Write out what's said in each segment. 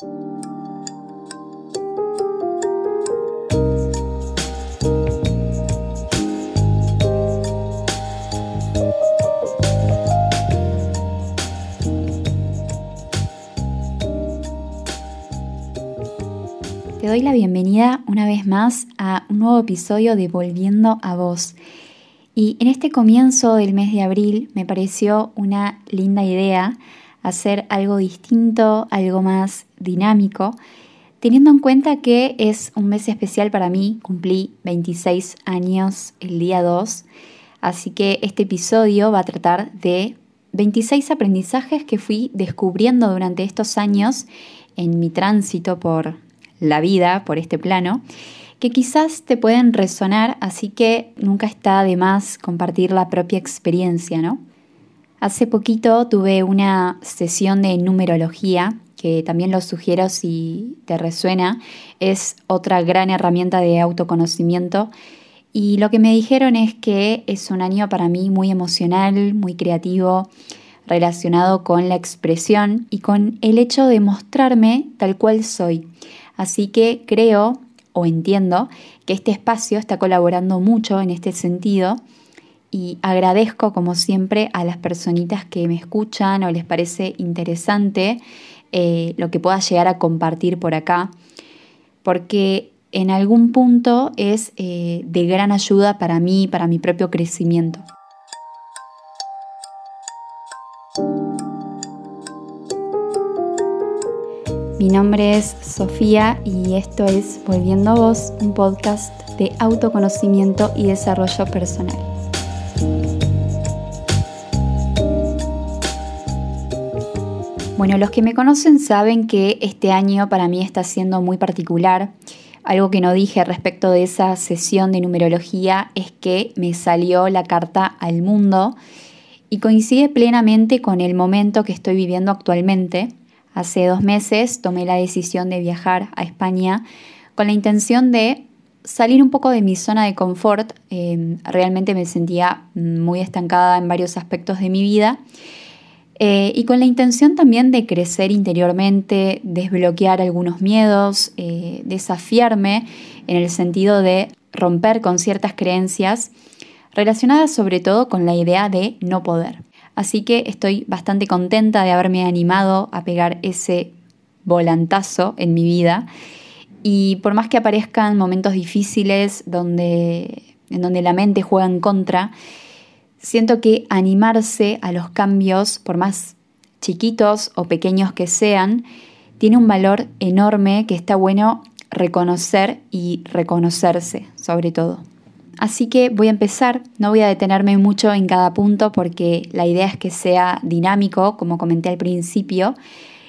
Te doy la bienvenida una vez más a un nuevo episodio de Volviendo a Vos. Y en este comienzo del mes de abril me pareció una linda idea hacer algo distinto, algo más dinámico, teniendo en cuenta que es un mes especial para mí, cumplí 26 años el día 2, así que este episodio va a tratar de 26 aprendizajes que fui descubriendo durante estos años en mi tránsito por la vida, por este plano, que quizás te pueden resonar, así que nunca está de más compartir la propia experiencia, ¿no? Hace poquito tuve una sesión de numerología, que también lo sugiero si te resuena, es otra gran herramienta de autoconocimiento. Y lo que me dijeron es que es un año para mí muy emocional, muy creativo, relacionado con la expresión y con el hecho de mostrarme tal cual soy. Así que creo o entiendo que este espacio está colaborando mucho en este sentido y agradezco como siempre a las personitas que me escuchan o les parece interesante eh, lo que pueda llegar a compartir por acá, porque en algún punto es eh, de gran ayuda para mí, para mi propio crecimiento. Mi nombre es Sofía y esto es Volviendo a Vos, un podcast de autoconocimiento y desarrollo personal. Bueno, los que me conocen saben que este año para mí está siendo muy particular. Algo que no dije respecto de esa sesión de numerología es que me salió la carta al mundo y coincide plenamente con el momento que estoy viviendo actualmente Hace dos meses tomé la decisión de viajar a España con la intención de salir un poco de mi zona de confort. Em, realmente me sentía muy estancada en varios aspectos de mi vida. Eh, y con la intención también de crecer interiormente, desbloquear algunos miedos, eh, desafiarme en el sentido de romper con ciertas creencias relacionadas sobre todo con la idea de no poder. Así que estoy bastante contenta de haberme animado a pegar ese volantazo en mi vida. Y por más que aparezcan momentos difíciles donde, en donde la mente juega en contra, siento que animarse a los cambios, por más chiquitos o pequeños que sean, tiene un valor enorme que está bueno reconocer y reconocerse, sobre todo. Así que voy a empezar, no voy a detenerme mucho en cada punto porque la idea es que sea dinámico, como comenté al principio.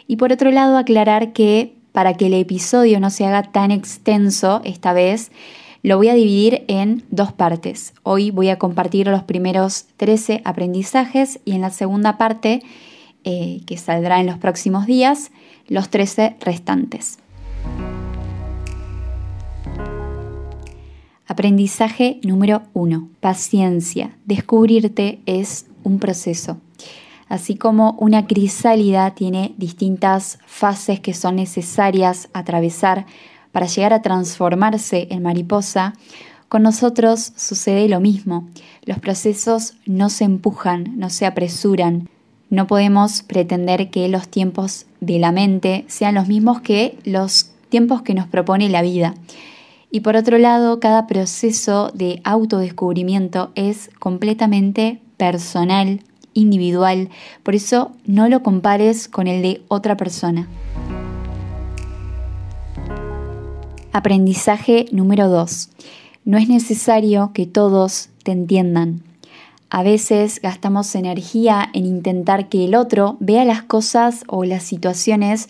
Y por otro lado, aclarar que para que el episodio no se haga tan extenso esta vez, lo voy a dividir en dos partes. Hoy voy a compartir los primeros 13 aprendizajes y en la segunda parte, eh, que saldrá en los próximos días, los 13 restantes. Aprendizaje número uno. Paciencia. Descubrirte es un proceso. Así como una crisálida tiene distintas fases que son necesarias atravesar para llegar a transformarse en mariposa, con nosotros sucede lo mismo. Los procesos no se empujan, no se apresuran. No podemos pretender que los tiempos de la mente sean los mismos que los tiempos que nos propone la vida. Y por otro lado, cada proceso de autodescubrimiento es completamente personal, individual. Por eso no lo compares con el de otra persona. Aprendizaje número 2. No es necesario que todos te entiendan. A veces gastamos energía en intentar que el otro vea las cosas o las situaciones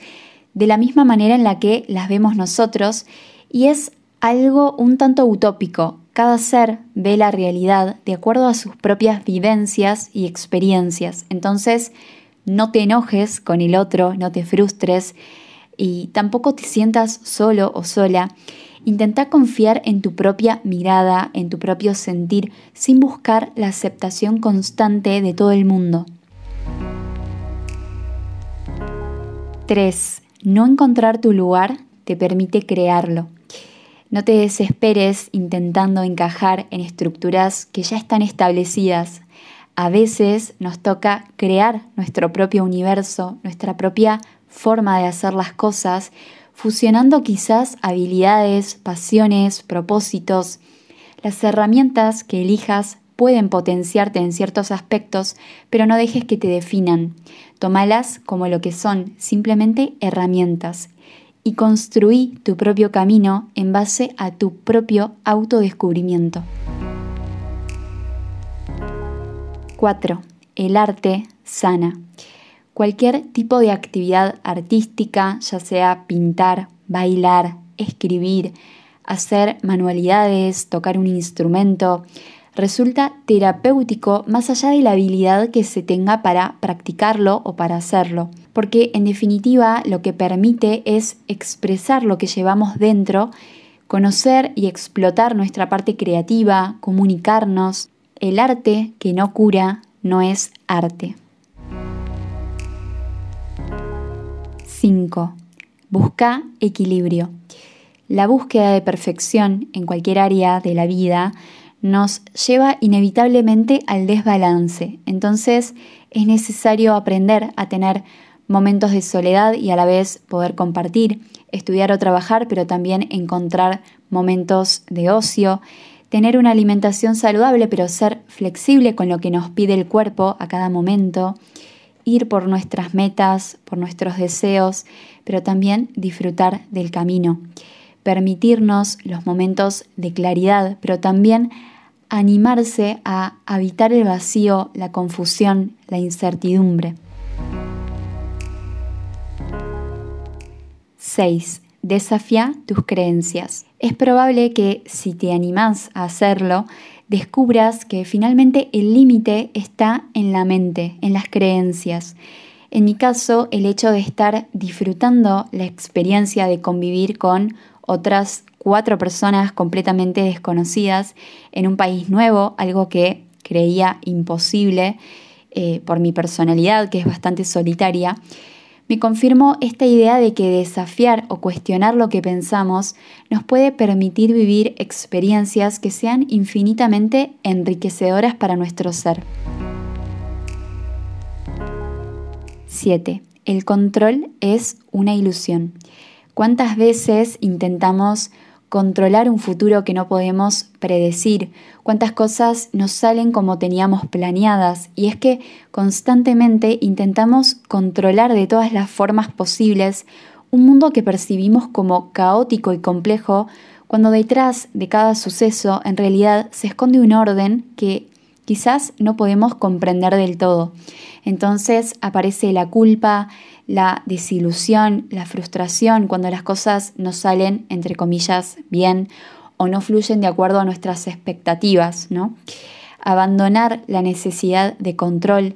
de la misma manera en la que las vemos nosotros y es algo un tanto utópico. Cada ser ve la realidad de acuerdo a sus propias vivencias y experiencias. Entonces, no te enojes con el otro, no te frustres y tampoco te sientas solo o sola. Intenta confiar en tu propia mirada, en tu propio sentir, sin buscar la aceptación constante de todo el mundo. 3. no encontrar tu lugar te permite crearlo. No te desesperes intentando encajar en estructuras que ya están establecidas. A veces nos toca crear nuestro propio universo, nuestra propia forma de hacer las cosas, fusionando quizás habilidades, pasiones, propósitos. Las herramientas que elijas pueden potenciarte en ciertos aspectos, pero no dejes que te definan. Tómalas como lo que son, simplemente herramientas y construí tu propio camino en base a tu propio autodescubrimiento. 4. El arte sana. Cualquier tipo de actividad artística, ya sea pintar, bailar, escribir, hacer manualidades, tocar un instrumento, resulta terapéutico más allá de la habilidad que se tenga para practicarlo o para hacerlo, porque en definitiva lo que permite es expresar lo que llevamos dentro, conocer y explotar nuestra parte creativa, comunicarnos. El arte que no cura no es arte. 5. Busca equilibrio. La búsqueda de perfección en cualquier área de la vida nos lleva inevitablemente al desbalance. Entonces es necesario aprender a tener momentos de soledad y a la vez poder compartir, estudiar o trabajar, pero también encontrar momentos de ocio, tener una alimentación saludable, pero ser flexible con lo que nos pide el cuerpo a cada momento, ir por nuestras metas, por nuestros deseos, pero también disfrutar del camino, permitirnos los momentos de claridad, pero también animarse a habitar el vacío, la confusión, la incertidumbre. 6. Desafía tus creencias. Es probable que si te animás a hacerlo, descubras que finalmente el límite está en la mente, en las creencias. En mi caso, el hecho de estar disfrutando la experiencia de convivir con otras cuatro personas completamente desconocidas en un país nuevo, algo que creía imposible eh, por mi personalidad, que es bastante solitaria, me confirmó esta idea de que desafiar o cuestionar lo que pensamos nos puede permitir vivir experiencias que sean infinitamente enriquecedoras para nuestro ser. 7. El control es una ilusión. ¿Cuántas veces intentamos controlar un futuro que no podemos predecir, cuántas cosas nos salen como teníamos planeadas. Y es que constantemente intentamos controlar de todas las formas posibles un mundo que percibimos como caótico y complejo, cuando detrás de cada suceso en realidad se esconde un orden que quizás no podemos comprender del todo. Entonces aparece la culpa, la desilusión, la frustración cuando las cosas no salen, entre comillas, bien o no fluyen de acuerdo a nuestras expectativas, ¿no? Abandonar la necesidad de control,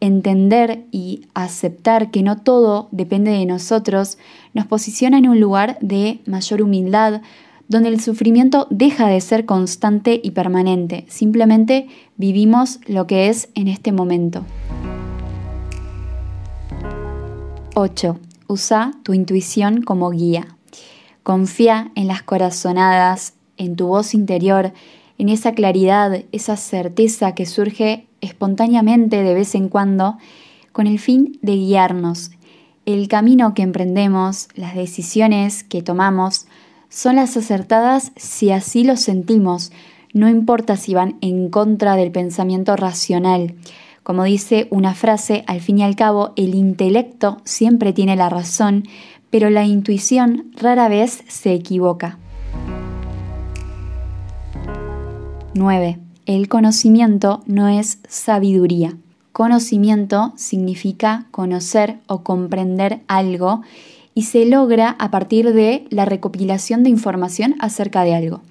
entender y aceptar que no todo depende de nosotros, nos posiciona en un lugar de mayor humildad, donde el sufrimiento deja de ser constante y permanente, simplemente vivimos lo que es en este momento. 8. Usa tu intuición como guía. Confía en las corazonadas, en tu voz interior, en esa claridad, esa certeza que surge espontáneamente de vez en cuando con el fin de guiarnos. El camino que emprendemos, las decisiones que tomamos, son las acertadas si así lo sentimos, no importa si van en contra del pensamiento racional. Como dice una frase, al fin y al cabo, el intelecto siempre tiene la razón, pero la intuición rara vez se equivoca. 9. El conocimiento no es sabiduría. Conocimiento significa conocer o comprender algo y se logra a partir de la recopilación de información acerca de algo.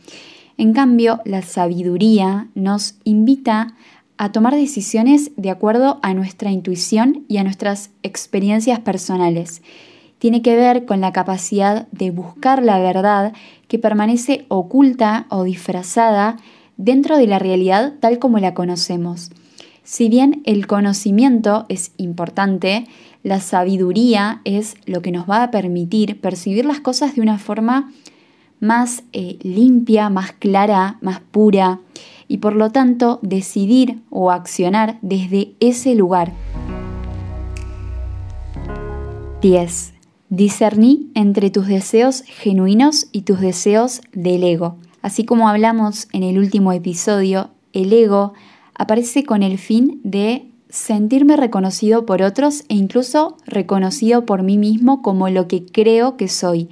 En cambio, la sabiduría nos invita a tomar decisiones de acuerdo a nuestra intuición y a nuestras experiencias personales. Tiene que ver con la capacidad de buscar la verdad que permanece oculta o disfrazada dentro de la realidad tal como la conocemos. Si bien el conocimiento es importante, La sabiduría es lo que nos va a permitir percibir las cosas de una forma más eh, limpia, más clara, más pura y por lo tanto decidir o accionar desde ese lugar. 10. Discerní entre tus deseos genuinos y tus deseos del ego. Así como hablamos en el último episodio, el ego aparece con el fin de sentirme reconocido por otros e incluso reconocido por mí mismo como lo que creo que soy.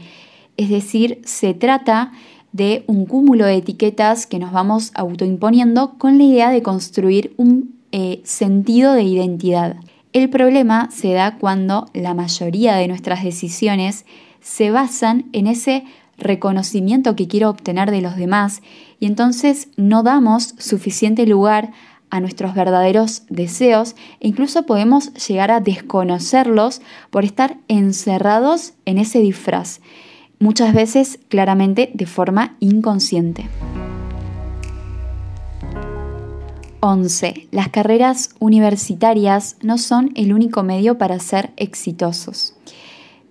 Es decir, se trata de un cúmulo de etiquetas que nos vamos autoimponiendo con la idea de construir un eh, sentido de identidad. El problema se da cuando la mayoría de nuestras decisiones se basan en ese reconocimiento que quiero obtener de los demás y entonces no damos suficiente lugar a nuestros verdaderos deseos e incluso podemos llegar a desconocerlos por estar encerrados en ese disfraz, muchas veces claramente de forma inconsciente. 11. Las carreras universitarias no son el único medio para ser exitosos.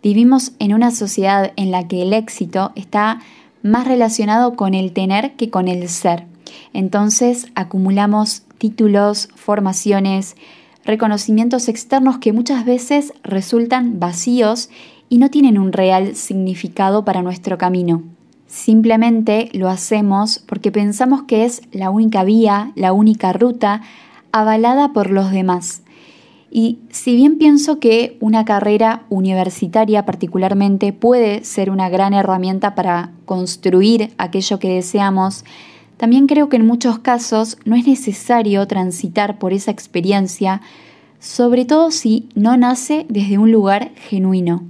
Vivimos en una sociedad en la que el éxito está más relacionado con el tener que con el ser. Entonces acumulamos títulos, formaciones, reconocimientos externos que muchas veces resultan vacíos y no tienen un real significado para nuestro camino. Simplemente lo hacemos porque pensamos que es la única vía, la única ruta avalada por los demás. Y si bien pienso que una carrera universitaria particularmente puede ser una gran herramienta para construir aquello que deseamos, también creo que en muchos casos no es necesario transitar por esa experiencia, sobre todo si no nace desde un lugar genuino.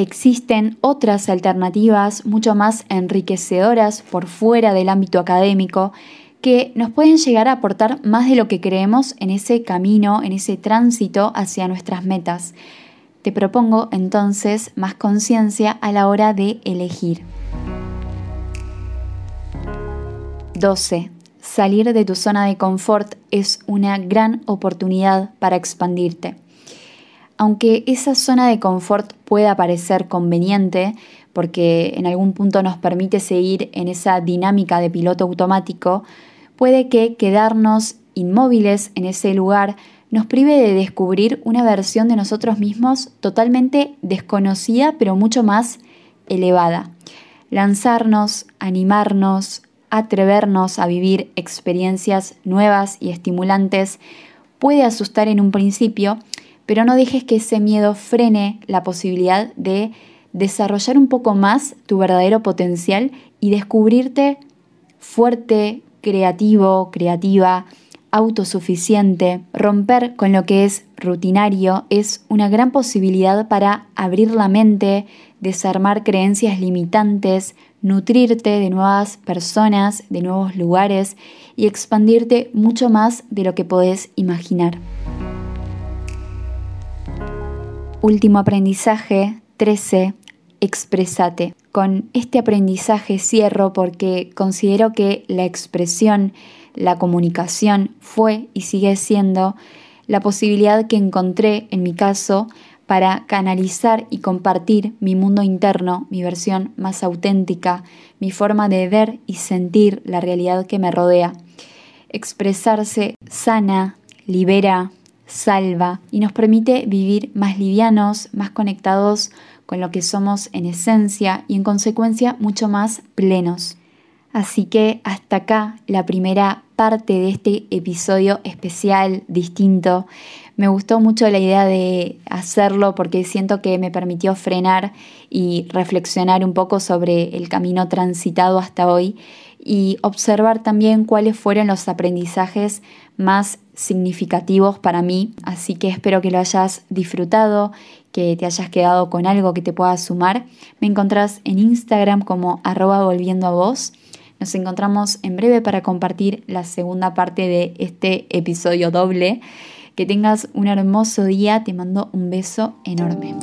Existen otras alternativas mucho más enriquecedoras por fuera del ámbito académico que nos pueden llegar a aportar más de lo que creemos en ese camino, en ese tránsito hacia nuestras metas. Te propongo entonces más conciencia a la hora de elegir. 12. Salir de tu zona de confort es una gran oportunidad para expandirte. Aunque esa zona de confort pueda parecer conveniente, porque en algún punto nos permite seguir en esa dinámica de piloto automático, puede que quedarnos inmóviles en ese lugar nos prive de descubrir una versión de nosotros mismos totalmente desconocida, pero mucho más elevada. Lanzarnos, animarnos, atrevernos a vivir experiencias nuevas y estimulantes puede asustar en un principio, pero no dejes que ese miedo frene la posibilidad de desarrollar un poco más tu verdadero potencial y descubrirte fuerte, creativo, creativa, autosuficiente. Romper con lo que es rutinario es una gran posibilidad para abrir la mente, desarmar creencias limitantes, nutrirte de nuevas personas, de nuevos lugares y expandirte mucho más de lo que podés imaginar. Último aprendizaje, 13. Expresate. Con este aprendizaje cierro porque considero que la expresión, la comunicación fue y sigue siendo la posibilidad que encontré en mi caso para canalizar y compartir mi mundo interno, mi versión más auténtica, mi forma de ver y sentir la realidad que me rodea. Expresarse sana, libera, salva y nos permite vivir más livianos, más conectados con lo que somos en esencia y en consecuencia mucho más plenos. Así que hasta acá la primera parte de este episodio especial, distinto. Me gustó mucho la idea de hacerlo porque siento que me permitió frenar y reflexionar un poco sobre el camino transitado hasta hoy y observar también cuáles fueron los aprendizajes más significativos para mí. Así que espero que lo hayas disfrutado, que te hayas quedado con algo que te pueda sumar. Me encontrás en Instagram como arroba volviendo a vos. Nos encontramos en breve para compartir la segunda parte de este episodio doble. Que tengas un hermoso día, te mando un beso enorme.